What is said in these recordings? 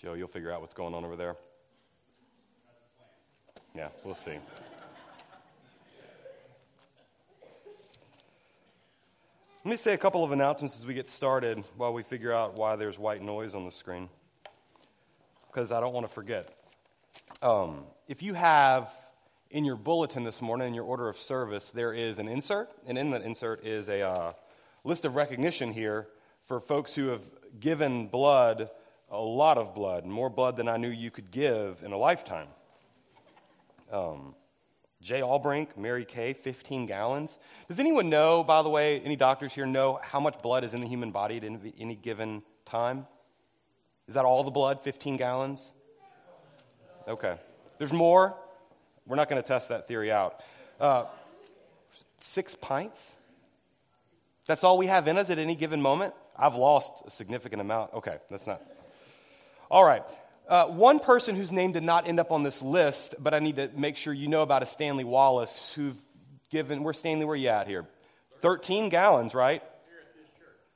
Joe, you'll figure out what's going on over there. Yeah, we'll see. Let me say a couple of announcements as we get started while we figure out why there's white noise on the screen, because I don't want to forget. Um, if you have in your bulletin this morning, in your order of service, there is an insert, and in that insert is a uh, list of recognition here for folks who have given blood, a lot of blood, more blood than I knew you could give in a lifetime. Um, Jay Albrink, Mary Kay, 15 gallons. Does anyone know, by the way, any doctors here know how much blood is in the human body at any given time? Is that all the blood, 15 gallons? Okay. There's more. We're not going to test that theory out. Uh, six pints? That's all we have in us at any given moment? I've lost a significant amount. Okay, that's not. All right. Uh, one person whose name did not end up on this list, but I need to make sure you know about is Stanley Wallace, who've given, where Stanley, where you at here? 13 gallons, right?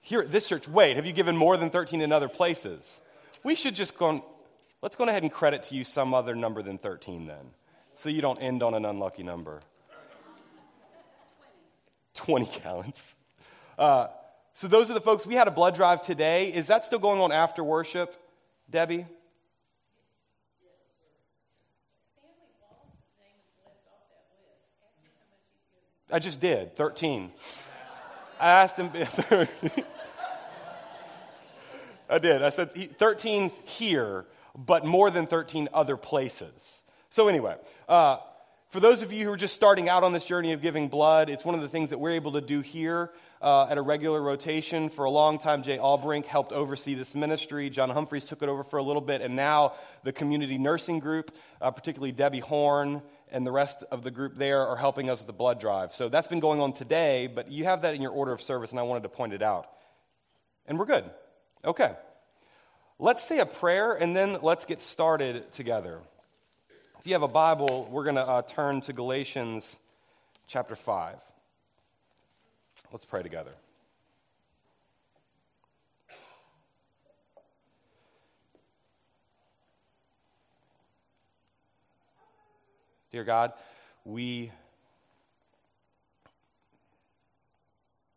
Here at this church. Wait, have you given more than 13 in other places? We should just go, on, let's go ahead and credit to you some other number than 13 then, so you don't end on an unlucky number. 20 gallons. Uh, so those are the folks. We had a blood drive today. Is that still going on after worship, Debbie? I just did, 13. I asked him. I did. I said 13 here, but more than 13 other places. So, anyway, uh, for those of you who are just starting out on this journey of giving blood, it's one of the things that we're able to do here uh, at a regular rotation. For a long time, Jay Albrink helped oversee this ministry. John Humphreys took it over for a little bit, and now the community nursing group, uh, particularly Debbie Horn and the rest of the group there, are helping us with the blood drive. So that's been going on today, but you have that in your order of service, and I wanted to point it out. And we're good. Okay. Let's say a prayer, and then let's get started together. If you have a Bible, we're going to uh, turn to Galatians chapter 5. Let's pray together. Dear God, we,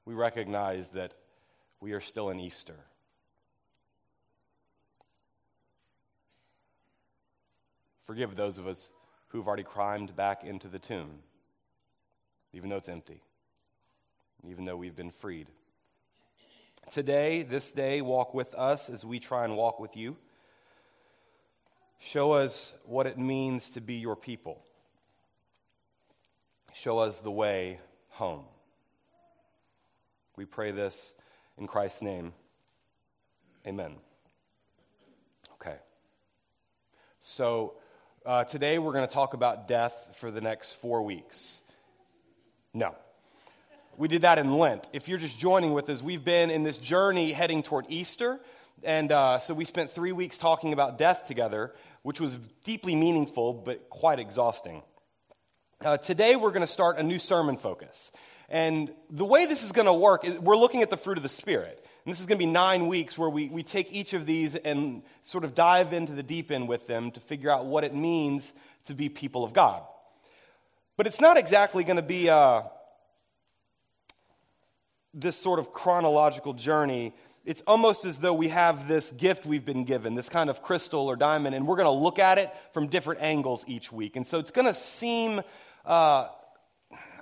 we recognize that we are still in Easter. Forgive those of us who've already climbed back into the tomb, even though it's empty even though we've been freed. Today, this day, walk with us as we try and walk with you. Show us what it means to be your people. Show us the way home. We pray this in Christ's name. Amen. Okay. So, uh, today we're going to talk about death for the next four weeks. No. We did that in Lent. If you're just joining with us, we've been in this journey heading toward Easter. And uh, so we spent three weeks talking about death together, which was deeply meaningful, but quite exhausting. Uh, today, we're going to start a new sermon focus. And the way this is going to work is we're looking at the fruit of the Spirit. And this is going to be nine weeks where we, we take each of these and sort of dive into the deep end with them to figure out what it means to be people of God. But it's not exactly going to be. Uh, this sort of chronological journey, it's almost as though we have this gift we've been given, this kind of crystal or diamond, and we're going to look at it from different angles each week. And so it's going to seem, uh,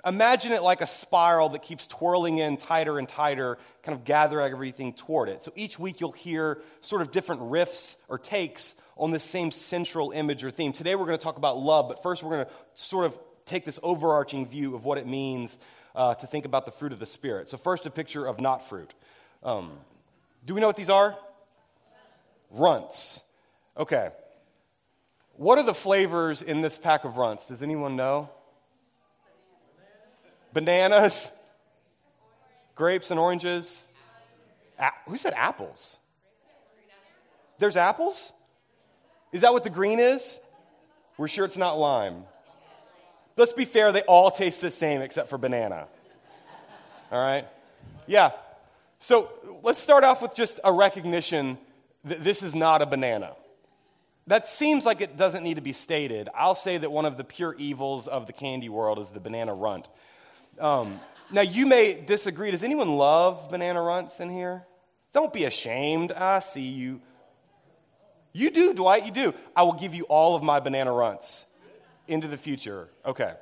imagine it like a spiral that keeps twirling in tighter and tighter, kind of gather everything toward it. So each week you'll hear sort of different riffs or takes on this same central image or theme. Today we're going to talk about love, but first we're going to sort of take this overarching view of what it means uh, to think about the fruit of the Spirit. So, first, a picture of not fruit. Um, do we know what these are? Runts. Okay. What are the flavors in this pack of runts? Does anyone know? Bananas, grapes and oranges. A- who said apples? There's apples? Is that what the green is? We're sure it's not lime. Let's be fair, they all taste the same except for banana. All right? Yeah. So let's start off with just a recognition that this is not a banana. that seems like it doesn't need to be stated. I'll say that one of the pure evils of the candy world is the banana runt. Um, now, you may disagree. Does anyone love banana runts in here? Don't be ashamed. I see you. You do, Dwight, you do. I will give you all of my banana runts into the future. Okay.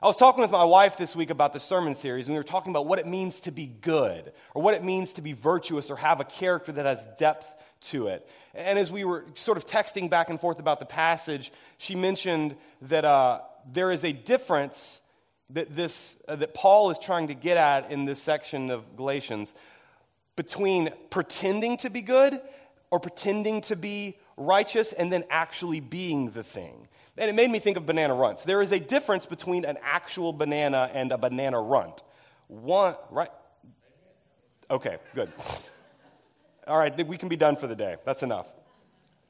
I was talking with my wife this week about the sermon series, and we were talking about what it means to be good, or what it means to be virtuous, or have a character that has depth to it. And as we were sort of texting back and forth about the passage, she mentioned that uh, there is a difference that, this, uh, that Paul is trying to get at in this section of Galatians between pretending to be good or pretending to be righteous and then actually being the thing. And it made me think of banana runts. There is a difference between an actual banana and a banana runt. One, right? Okay, good. All right, we can be done for the day. That's enough.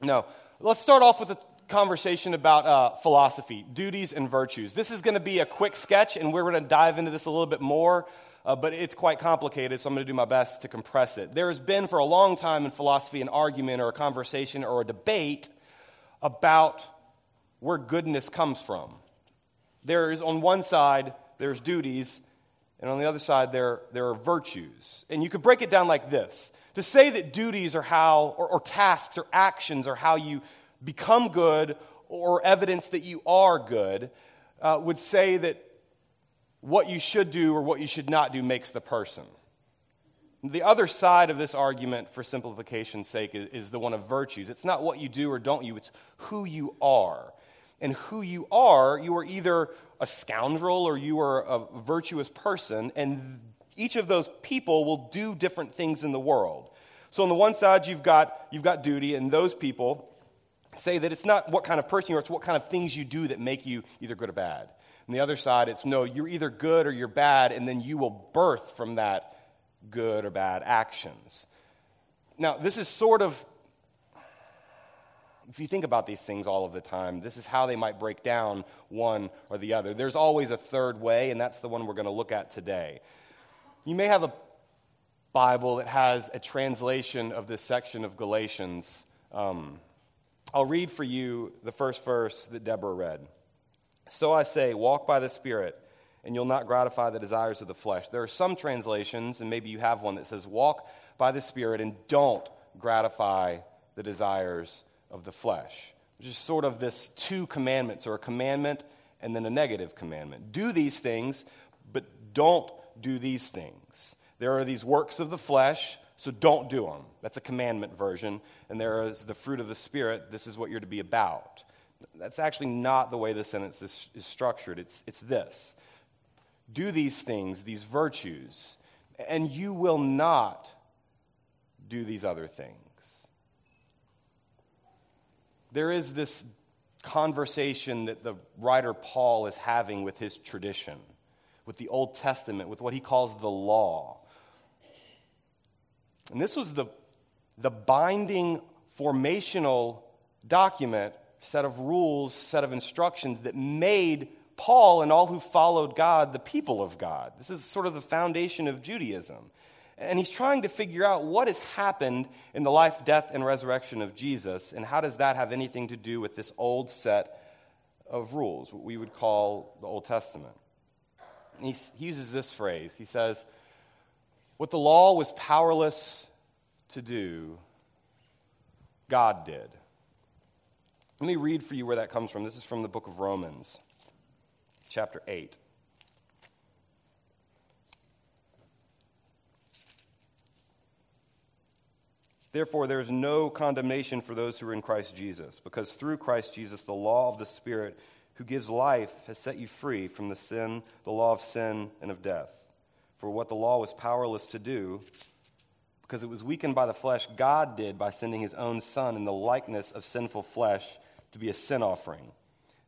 No, let's start off with a conversation about uh, philosophy, duties, and virtues. This is going to be a quick sketch, and we're going to dive into this a little bit more. Uh, but it's quite complicated, so I'm going to do my best to compress it. There has been for a long time in philosophy an argument or a conversation or a debate about where goodness comes from. There is, on one side, there's duties, and on the other side, there, there are virtues. And you could break it down like this to say that duties are how, or, or tasks or actions are how you become good or evidence that you are good, uh, would say that what you should do or what you should not do makes the person. The other side of this argument, for simplification's sake, is, is the one of virtues. It's not what you do or don't you, it's who you are and who you are, you are either a scoundrel or you are a virtuous person, and each of those people will do different things in the world. So on the one side, you've got, you've got duty, and those people say that it's not what kind of person you are, it's what kind of things you do that make you either good or bad. On the other side, it's no, you're either good or you're bad, and then you will birth from that good or bad actions. Now, this is sort of if you think about these things all of the time, this is how they might break down one or the other. There's always a third way, and that's the one we're going to look at today. You may have a Bible that has a translation of this section of Galatians. Um, I'll read for you the first verse that Deborah read. So I say, walk by the Spirit, and you'll not gratify the desires of the flesh. There are some translations, and maybe you have one that says, walk by the Spirit and don't gratify the desires of the flesh, which is sort of this two commandments, or a commandment and then a negative commandment. Do these things, but don't do these things. There are these works of the flesh, so don't do them. That's a commandment version. And there is the fruit of the Spirit. This is what you're to be about. That's actually not the way the sentence is, is structured. It's, it's this Do these things, these virtues, and you will not do these other things there is this conversation that the writer Paul is having with his tradition, with the Old Testament, with what he calls the law. And this was the, the binding formational document, set of rules, set of instructions that made Paul and all who followed God the people of God. This is sort of the foundation of Judaism. And he's trying to figure out what has happened in the life, death, and resurrection of Jesus, and how does that have anything to do with this old set of rules, what we would call the Old Testament. And he, he uses this phrase. He says, What the law was powerless to do, God did. Let me read for you where that comes from. This is from the book of Romans, chapter 8. Therefore, there is no condemnation for those who are in Christ Jesus, because through Christ Jesus, the law of the Spirit who gives life has set you free from the sin, the law of sin and of death. For what the law was powerless to do, because it was weakened by the flesh, God did by sending his own Son in the likeness of sinful flesh to be a sin offering.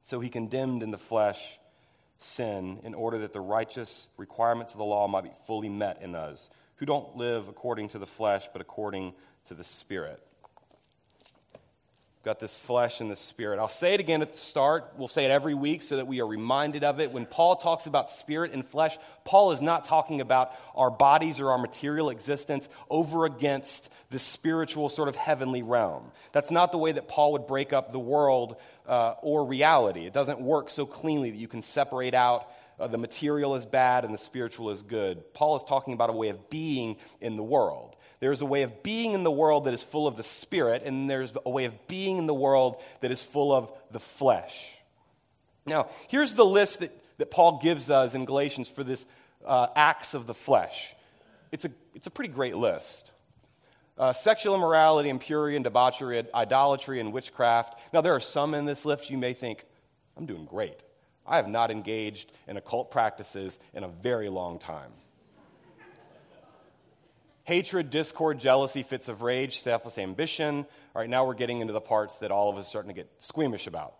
So he condemned in the flesh sin in order that the righteous requirements of the law might be fully met in us, who don't live according to the flesh, but according to the Spirit. got this flesh and the spirit. I'll say it again at the start. We'll say it every week so that we are reminded of it. When Paul talks about spirit and flesh, Paul is not talking about our bodies or our material existence over against the spiritual sort of heavenly realm. That's not the way that Paul would break up the world uh, or reality. It doesn't work so cleanly that you can separate out uh, the material is bad and the spiritual is good. Paul is talking about a way of being in the world. There's a way of being in the world that is full of the spirit, and there's a way of being in the world that is full of the flesh. Now, here's the list that, that Paul gives us in Galatians for this uh, acts of the flesh. It's a, it's a pretty great list. Uh, sexual immorality, impurity, and debauchery, idolatry, and witchcraft. Now, there are some in this list you may think, I'm doing great. I have not engaged in occult practices in a very long time hatred, discord, jealousy, fits of rage, selfless ambition. All right, now we're getting into the parts that all of us are starting to get squeamish about.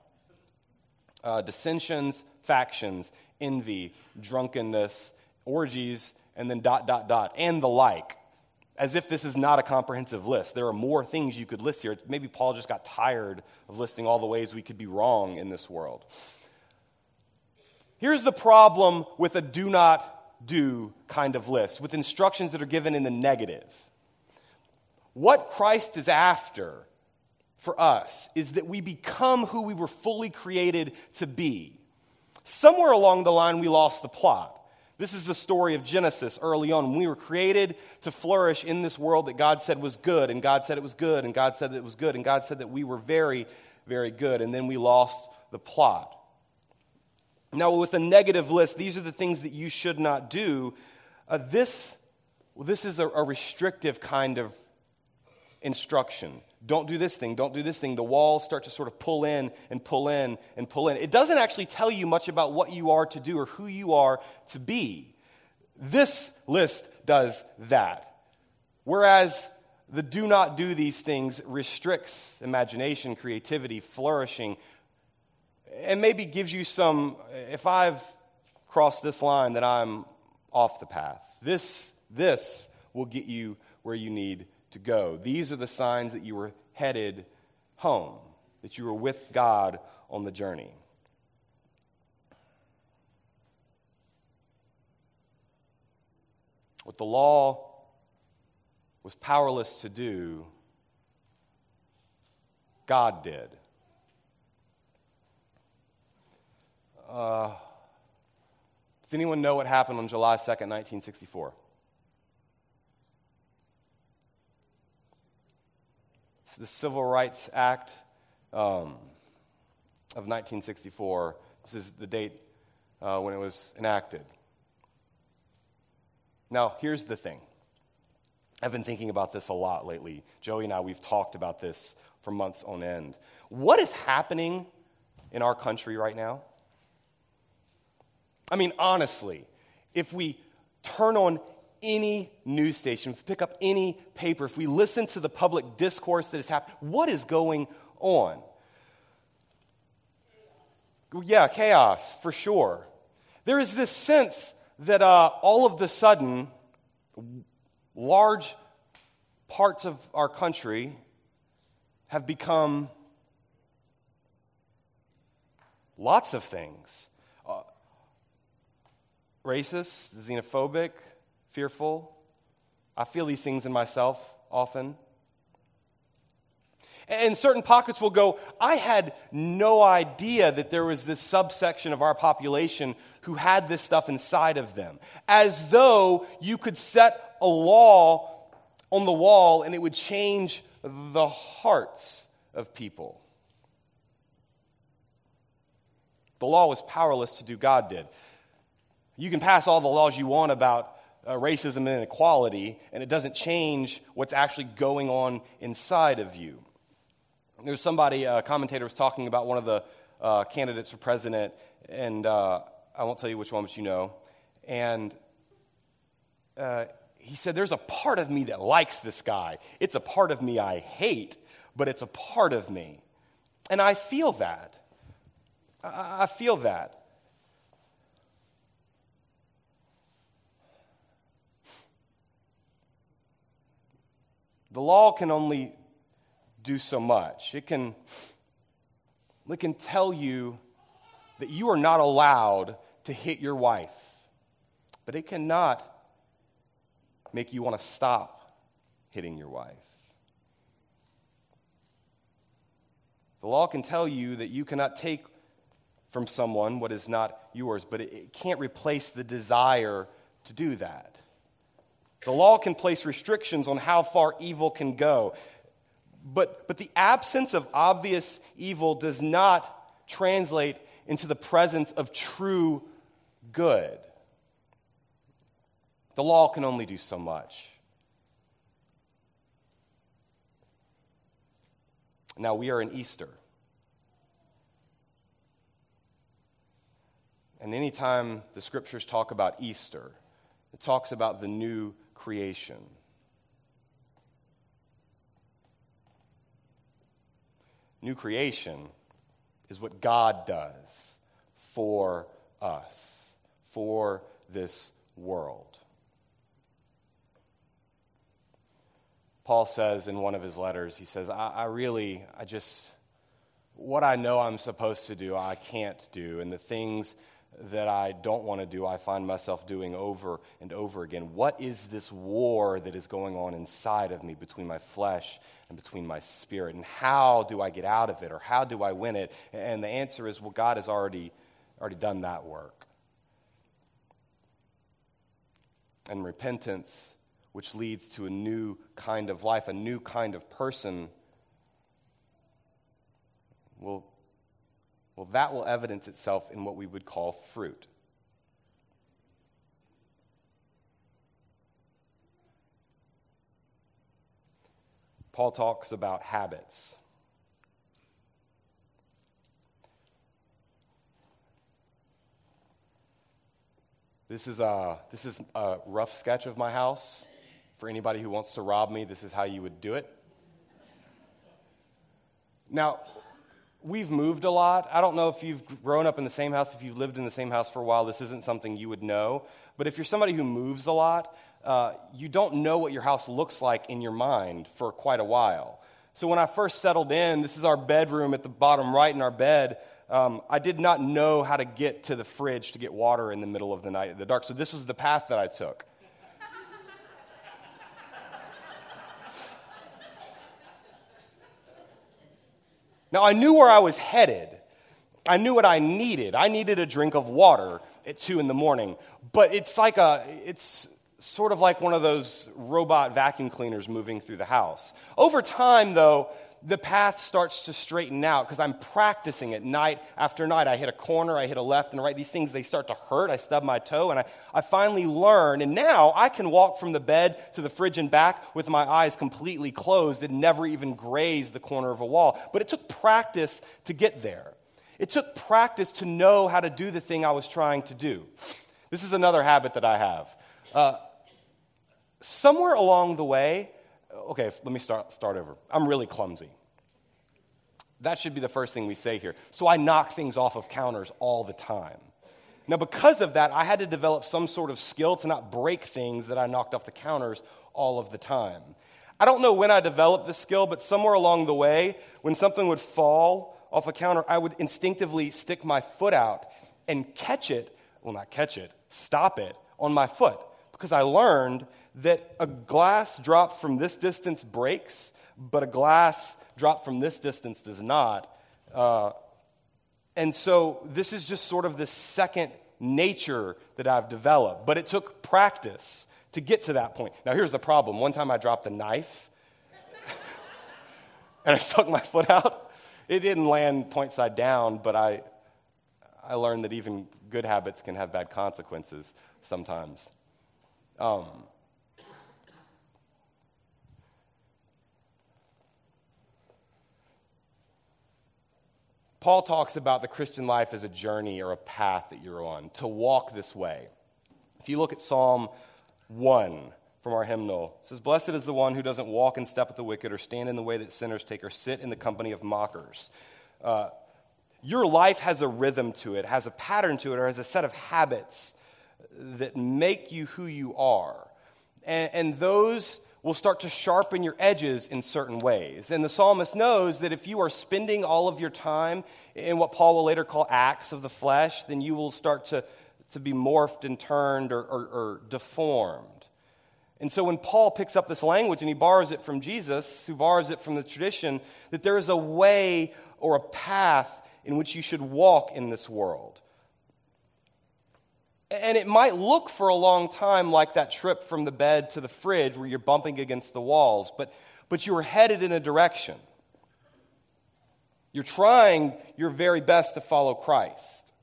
Uh, dissensions, factions, envy, drunkenness, orgies, and then dot, dot, dot, and the like. As if this is not a comprehensive list. There are more things you could list here. Maybe Paul just got tired of listing all the ways we could be wrong in this world. Here's the problem with a do not do kind of list with instructions that are given in the negative. What Christ is after for us is that we become who we were fully created to be. Somewhere along the line, we lost the plot. This is the story of Genesis early on. We were created to flourish in this world that God said was good, and God said it was good, and God said that it was good, and God said that we were very, very good, and then we lost the plot. Now, with a negative list, these are the things that you should not do. Uh, this, well, this is a, a restrictive kind of instruction. Don't do this thing, don't do this thing. The walls start to sort of pull in and pull in and pull in. It doesn't actually tell you much about what you are to do or who you are to be. This list does that. Whereas the do not do these things restricts imagination, creativity, flourishing, and maybe gives you some, if I've crossed this line, that I'm off the path. This, this will get you where you need to go. These are the signs that you were headed home, that you were with God on the journey. What the law was powerless to do, God did. Uh, does anyone know what happened on July 2nd, 1964? It's the Civil Rights Act um, of 1964. This is the date uh, when it was enacted. Now, here's the thing. I've been thinking about this a lot lately. Joey and I, we've talked about this for months on end. What is happening in our country right now? I mean, honestly, if we turn on any news station, if we pick up any paper, if we listen to the public discourse that is happening, what is going on? Yeah, chaos, for sure. There is this sense that uh, all of the sudden, large parts of our country have become lots of things racist, xenophobic, fearful. I feel these things in myself often. And certain pockets will go, I had no idea that there was this subsection of our population who had this stuff inside of them. As though you could set a law on the wall and it would change the hearts of people. The law was powerless to do, God did. You can pass all the laws you want about uh, racism and inequality, and it doesn't change what's actually going on inside of you. There's somebody, a commentator was talking about one of the uh, candidates for president, and uh, I won't tell you which one, but you know. And uh, he said, There's a part of me that likes this guy. It's a part of me I hate, but it's a part of me. And I feel that. I, I feel that. The law can only do so much. It can, it can tell you that you are not allowed to hit your wife, but it cannot make you want to stop hitting your wife. The law can tell you that you cannot take from someone what is not yours, but it, can't replace the desire to do that. The law can place restrictions on how far evil can go. But, but the absence of obvious evil does not translate into the presence of true good. The law can only do so much. Now, we are in Easter. And anytime the scriptures talk about Easter, it talks about the new creation. New creation is what God does for us, for this world. Paul says in one of his letters, he says, I, I, really, I just, what I know I'm supposed to do, I can't do. And the things that I don't want to do, I find myself doing over and over again. What is this war that is going on inside of me between my flesh and between my spirit? And how do I get out of it or how do I win it? And the answer is, well, God has already, already done that work. And repentance, which leads to a new kind of life, a new kind of person, will well, that will evidence itself in what we would call fruit. Paul talks about habits. This is, a, this is a rough sketch of my house. For anybody who wants to rob me, this is how you would do it. Now, we've moved a lot. I don't know if you've grown up in the same house, if you've lived in the same house for a while, this isn't something you would know. But if you're somebody who moves a lot, uh, you don't know what your house looks like in your mind for quite a while. So when I first settled in, this is our bedroom at the bottom right in our bed. Um, I did not know how to get to the fridge to get water in the middle of the night in the dark. So this was the path that I took. Now, I knew where I was headed. I knew what I needed. I needed a drink of water at two in the morning. But it's like a, it's sort of like one of those robot vacuum cleaners moving through the house. Over time, though, the path starts to straighten out because I'm practicing it night after night. I hit a corner, I hit a left and a right. These things, they start to hurt. I stub my toe, and I, I finally learn. And now I can walk from the bed to the fridge and back with my eyes completely closed and never even graze the corner of a wall. But it took practice to get there. It took practice to know how to do the thing I was trying to do. This is another habit that I have. Uh, somewhere along the way, okay, let me start, start over. I'm really clumsy. That should be the first thing we say here. So I knock things off of counters all the time. Now, because of that, I had to develop some sort of skill to not break things that I knocked off the counters all of the time. I don't know when I developed this skill, but somewhere along the way, when something would fall off a counter, I would instinctively stick my foot out and catch it, well, not catch it, stop it on my foot. Because I learned that a glass dropped from this distance breaks, but a glass dropped from this distance does not. Uh, and so this is just sort of the second nature that I've developed, but it took practice to get to that point. Now, here's the problem one time I dropped a knife and I stuck my foot out. It didn't land point side down, but I, I learned that even good habits can have bad consequences sometimes. Um, Paul talks about the Christian life as a journey or a path that you're on, to walk this way. If you look at Psalm 1 from our hymnal, it says, Blessed is the one who doesn't walk in step with the wicked, or stand in the way that sinners take, or sit in the company of mockers. Uh, your life has a rhythm to it, has a pattern to it, or has a set of habits that make you who you are. And, and those will start to sharpen your edges in certain ways. And the psalmist knows that if you are spending all of your time in what Paul will later call acts of the flesh, then you will start to, to be morphed and turned or, or, or deformed. And so when Paul picks up this language and he borrows it from Jesus, who borrows it from the tradition, that there is a way or a path in which you should walk in this world. And it might look for a long time like that trip from the bed to the fridge where you're bumping against the walls, but, but you are headed in a direction. You're trying your very best to follow Christ.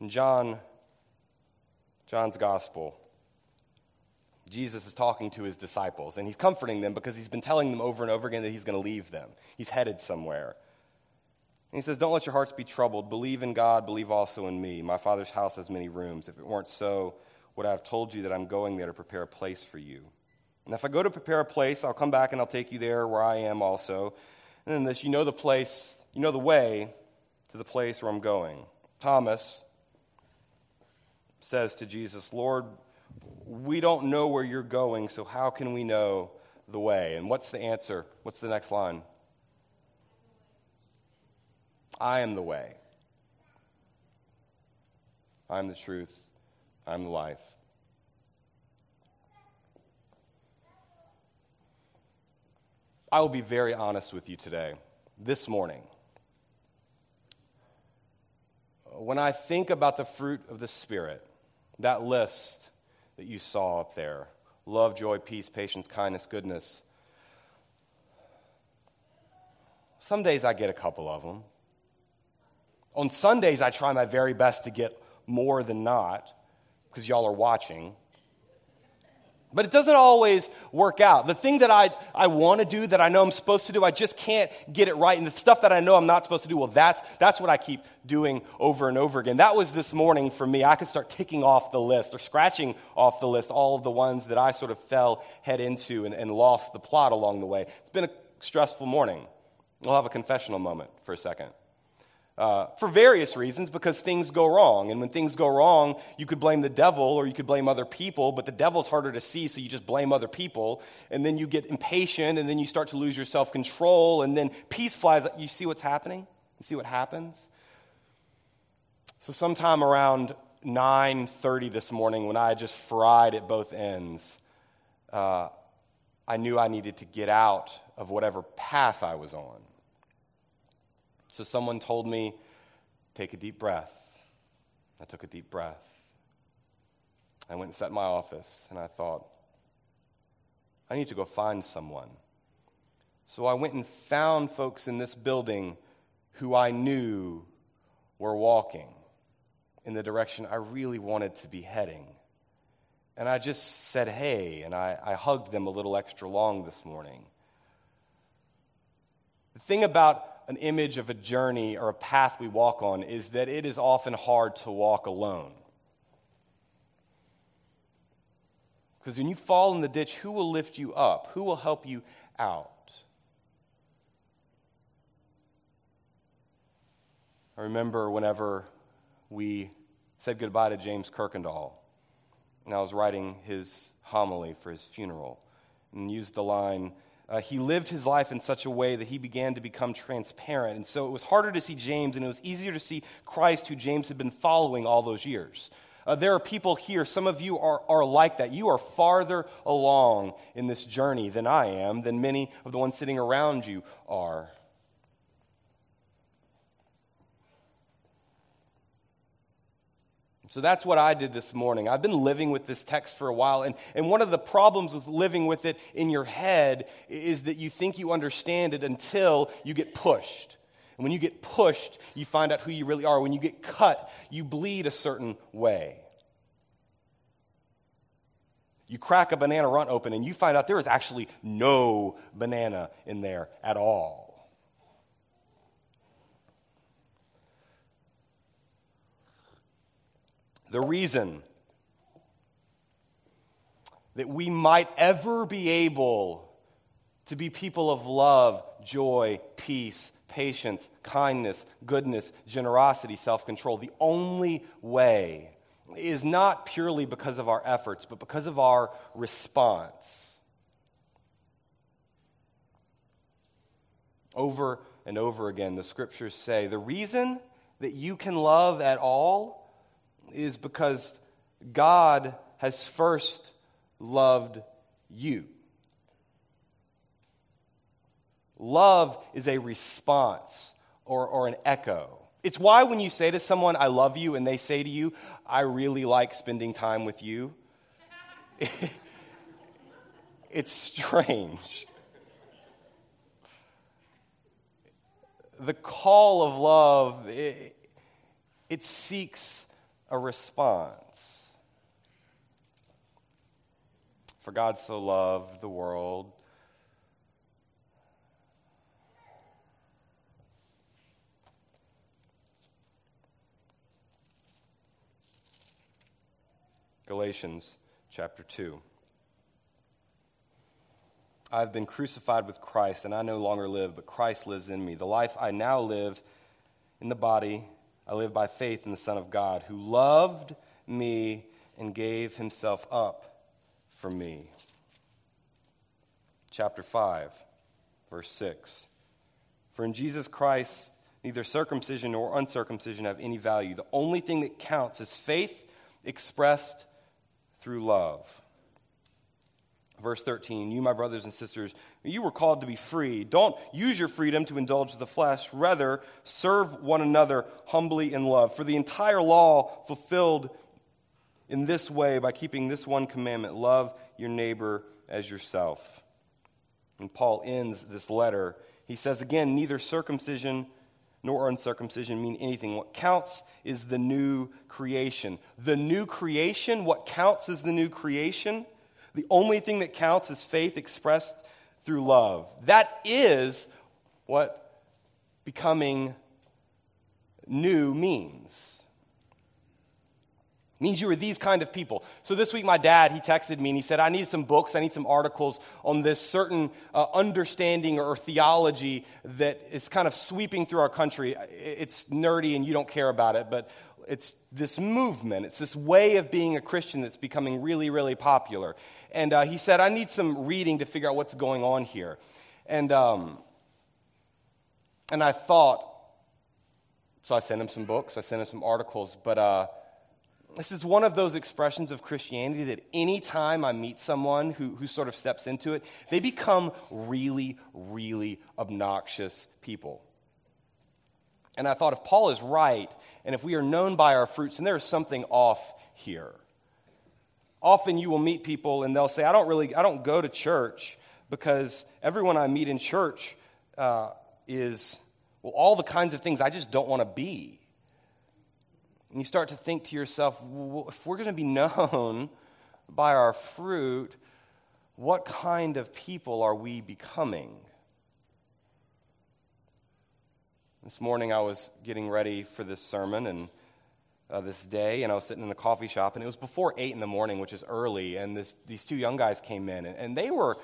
In John, John's gospel, Jesus is talking to his disciples and he's comforting them because he's been telling them over and over again that he's going to leave them. He's headed somewhere. And he says, Don't let your hearts be troubled. Believe in God, believe also in me. My Father's house has many rooms. If it weren't so, would I have told you that I'm going there to prepare a place for you? And if I go to prepare a place, I'll come back and I'll take you there where I am also. And then this, you know the place, you know the way to the place where I'm going. Thomas says to Jesus, Lord, we don't know where you're going, so how can we know the way? And what's the answer? What's the next line? I am the way. I'm the truth. I'm the life. I will be very honest with you today, this morning. When I think about the fruit of the Spirit, that list that you saw up there love, joy, peace, patience, kindness, goodness some days I get a couple of them. On Sundays, I try my very best to get more than not because y'all are watching. But it doesn't always work out. The thing that I, I want to do, that I know I'm supposed to do, I just can't get it right. And the stuff that I know I'm not supposed to do, well, that's, that's what I keep doing over and over again. That was this morning for me. I could start ticking off the list or scratching off the list all of the ones that I sort of fell head into and, and lost the plot along the way. It's been a stressful morning. We'll have a confessional moment for a second. Uh, for various reasons, because things go wrong. And when things go wrong, you could blame the devil or you could blame other people, but the devil's harder to see, so you just blame other people. And then you get impatient, and then you start to lose your self control, and then peace flies. You see what's happening? You see what happens? So, sometime around 9:30 this morning, when I just fried at both ends, uh, I knew I needed to get out of whatever path I was on. So someone told me, take a deep breath. I took a deep breath. I went and sat in my office and I thought, I need to go find someone. So I went and found folks in this building who I knew were walking in the direction I really wanted to be heading. And I just said, hey, and I, I hugged them a little extra long this morning. The thing about an image of a journey or a path we walk on is that it is often hard to walk alone. Because when you fall in the ditch, who will lift you up? Who will help you out? I remember whenever we said goodbye to James Kirkendall, and I was writing his homily for his funeral, and used the line, uh, he lived his life in such a way that he began to become transparent. And so it was harder to see James, and it was easier to see Christ, who James had been following all those years. Uh, there are people here, some of you are, are like that. You are farther along in this journey than I am, than many of the ones sitting around you are. So that's what I did this morning. I've been living with this text for a while, and, and one of the problems with living with it in your head is that you think you understand it until you get pushed. And when you get pushed, you find out who you really are. When you get cut, you bleed a certain way. You crack a banana runt open, and you find out there is actually no banana in there at all. The reason that we might ever be able to be people of love, joy, peace, patience, kindness, goodness, generosity, self control. The only way is not purely because of our efforts, but because of our response. Over and over again, the scriptures say the reason that you can love at all is because God has first loved you. Love is a response or, or an echo. It's why when you say to someone, I love you, and they say to you, I really like spending time with you, it's strange. The call of love, it, it seeks a response. For God so loved the world Galatians chapter 2. I've been crucified with Christ, and I no longer live, but Christ lives in me. The life I now live in the body, I live by faith in the Son of God, who loved me and gave himself up for me. Chapter 5, verse 6. For in Jesus Christ, neither circumcision nor uncircumcision have any value. The only thing that counts is faith expressed through love. Verse 13, you, my brothers and sisters, you were called to be free. Don't use your freedom to indulge the flesh. Rather, serve one another humbly in love. For the entire law fulfilled in this way by keeping this one commandment love your neighbor as yourself. And Paul ends this letter. He says again, neither circumcision nor uncircumcision mean anything. What counts is the new creation. The new creation, what counts is the new creation. The only thing that counts is faith expressed through love. That is what becoming new means means you are these kind of people. So this week, my dad, he texted me and he said, I need some books, I need some articles on this certain uh, understanding or theology that is kind of sweeping through our country. It's nerdy and you don't care about it, but it's this movement, it's this way of being a Christian that's becoming really, really popular. And uh, he said, I need some reading to figure out what's going on here. And, um, and I thought, so I sent him some books, I sent him some articles, but uh, this is one of those expressions of Christianity that anytime I meet someone who, who sort of steps into it, they become really, really obnoxious people. And I thought if Paul is right, and if we are known by our fruits, and there is something off here. Often you will meet people and they'll say, I don't really, I don't go to church because everyone I meet in church uh, is, well, all the kinds of things I just don't want to be. And you start to think to yourself, well, if we're going to be known by our fruit, what kind of people are we becoming? This morning I was getting ready for this sermon and uh, this day, and I was sitting in a coffee shop, and it was before 8 in the morning, which is early, and this, these two young guys came in, and, and they were,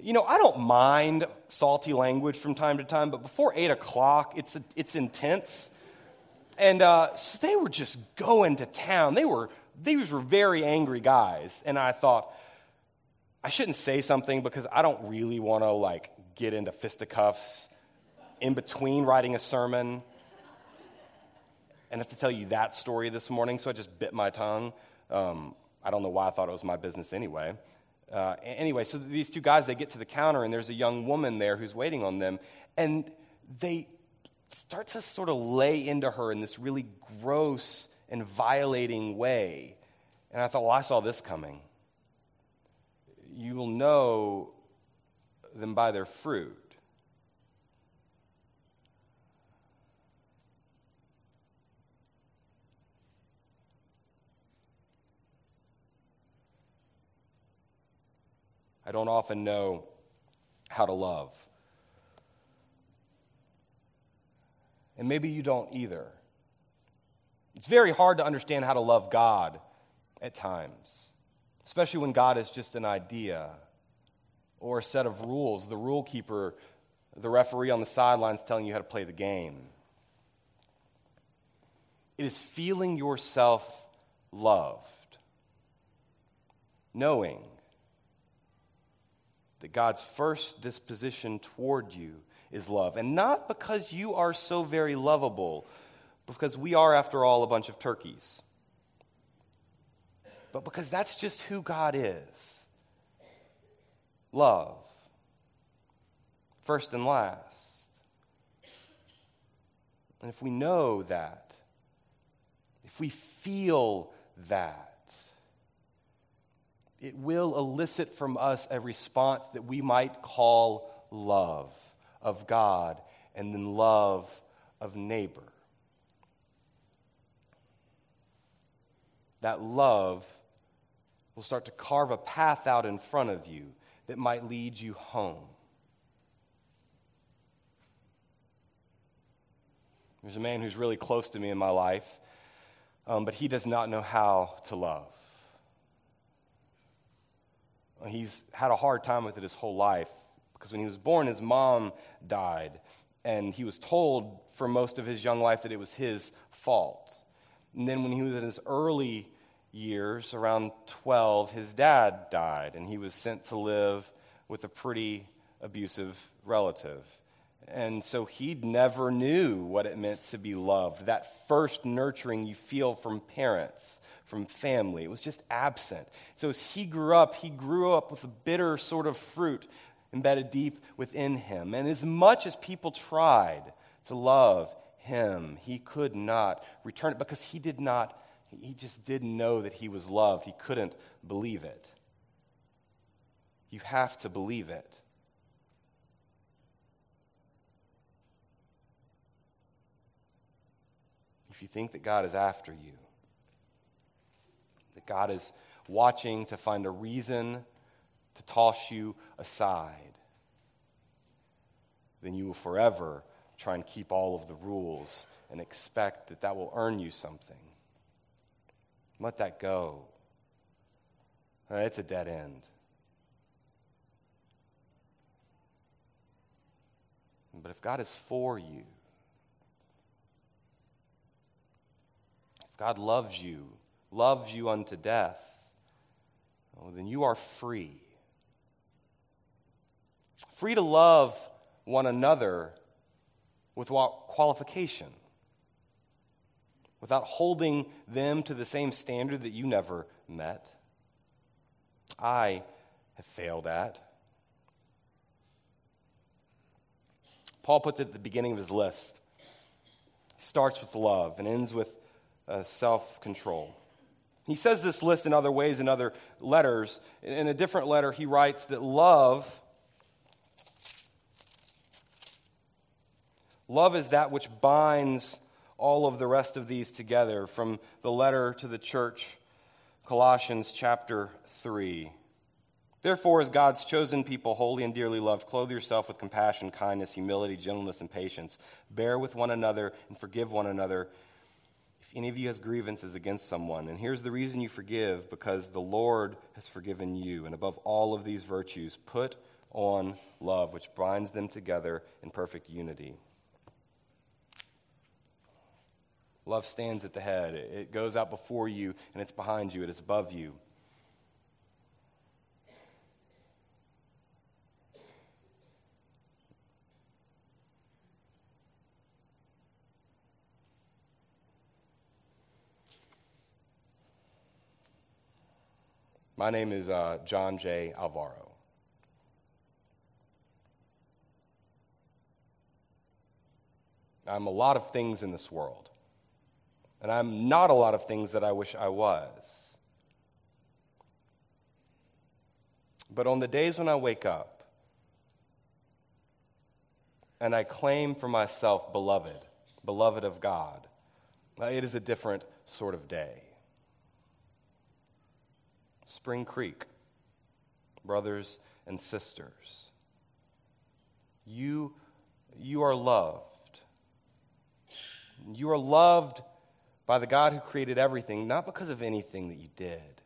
you know, I don't mind salty language from time to time, but before 8 o'clock, it's, it's intense. And uh, so they were just going to town. They were, these were very angry guys. And I thought, I shouldn't say something because I don't really want to like get into fisticuffs in between writing a sermon. And I have to tell you that story this morning, so I just bit my tongue. Um, I don't know why I thought it was my business anyway. Uh, anyway, so these two guys, they get to the counter, and there's a young woman there who's waiting on them. And they, start to sort of lay into her in this really gross and violating way. And I thought, well, I saw this coming. You will know them by their fruit. I don't often know how to love. And maybe you don't either. It's very hard to understand how to love God at times, especially when God is just an idea or a set of rules, the rule keeper, the referee on the sidelines telling you how to play the game. It is feeling yourself loved, knowing that God's first disposition toward you is love. And not because you are so very lovable, because we are, after all, a bunch of turkeys, but because that's just who God is love, first and last. And if we know that, if we feel that, it will elicit from us a response that we might call love of God and then love of neighbor. That love will start to carve a path out in front of you that might lead you home. There's a man who's really close to me in my life, um, but he does not know how to love. He's had a hard time with it his whole life because when he was born, his mom died, and he was told for most of his young life that it was his fault. And then when he was in his early years, around 12, his dad died, and he was sent to live with a pretty abusive relative. And so he never knew what it meant to be loved. That first nurturing you feel from parents, from family, it was just absent. So as he grew up, he grew up with a bitter sort of fruit embedded deep within him. And as much as people tried to love him, he could not return it because he did not, he just didn't know that he was loved. He couldn't believe it. You have to believe it. If you think that God is after you, that God is watching to find a reason to toss you aside, then you will forever try and keep all of the rules and expect that that will earn you something. Let that go. Uh, it's a dead end. But if God is for you, if God loves you, loves you unto death, well, then you are free. Free to love one another without qualification, without holding them to the same standard that you never met. I have failed at. Paul puts it at the beginning of his list. He starts with love and ends with uh, self control. He says this list in other ways in other letters. In a different letter, he writes that love. Love is that which binds all of the rest of these together from the letter to the church, Colossians chapter 3. Therefore, as God's chosen people, holy and dearly loved, clothe yourself with compassion, kindness, humility, gentleness, and patience. Bear with one another and forgive one another any of you has grievances against someone. And here's the reason you forgive because the Lord has forgiven you. And above all of these virtues, put on love, which binds them together in perfect unity. Love stands at the head, it goes out before you, and it's behind you, it is above you. My name is uh, John J. Alvaro. I'm a lot of things in this world, and I'm not a lot of things that I wish I was. But on the days when I wake up and I claim for myself, beloved, beloved of God, it is a different sort of day. Spring Creek, brothers and sisters. You, you are loved. You are loved by the God who created everything, not because of anything that you did,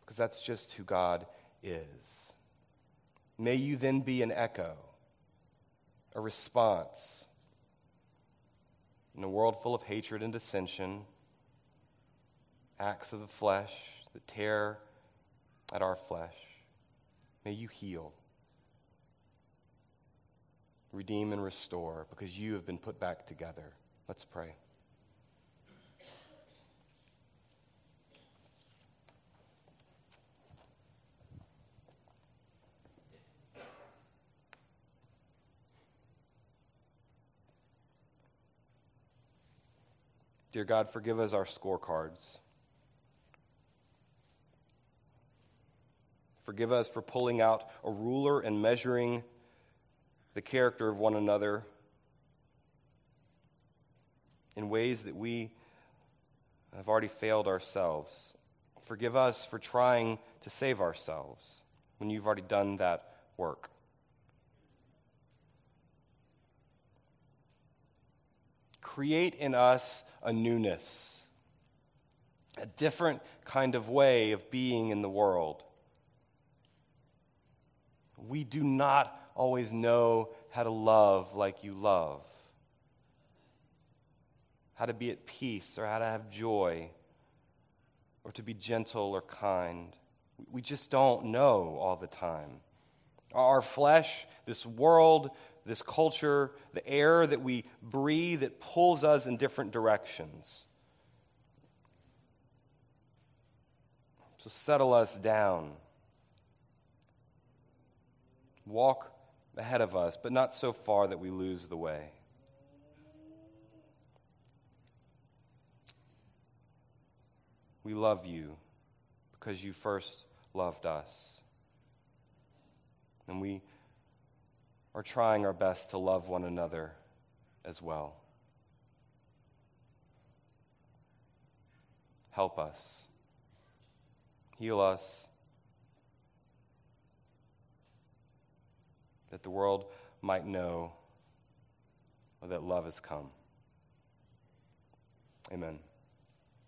because that's just who God is. May you then be an echo, a response in a world full of hatred and dissension acts of the flesh that tear at our flesh. May you heal, redeem, and restore because you have been put back together. Let's pray. Dear God, forgive us our scorecards. Forgive us for pulling out a ruler and measuring the character of one another in ways that we have already failed ourselves. Forgive us for trying to save ourselves when you've already done that work. create in us a newness, a different kind of way of being in the world. We do not always know how to love like you love, how to be at peace or how to have joy or to be gentle or kind. We just don't know all the time. Our flesh, this world, this culture, the air that we breathe, it pulls us in different directions. So settle us down. Walk ahead of us, but not so far that we lose the way. We love you because you first loved us. And we are trying our best to love one another as well. Help us. Heal us. That the world might know that love has come. Amen.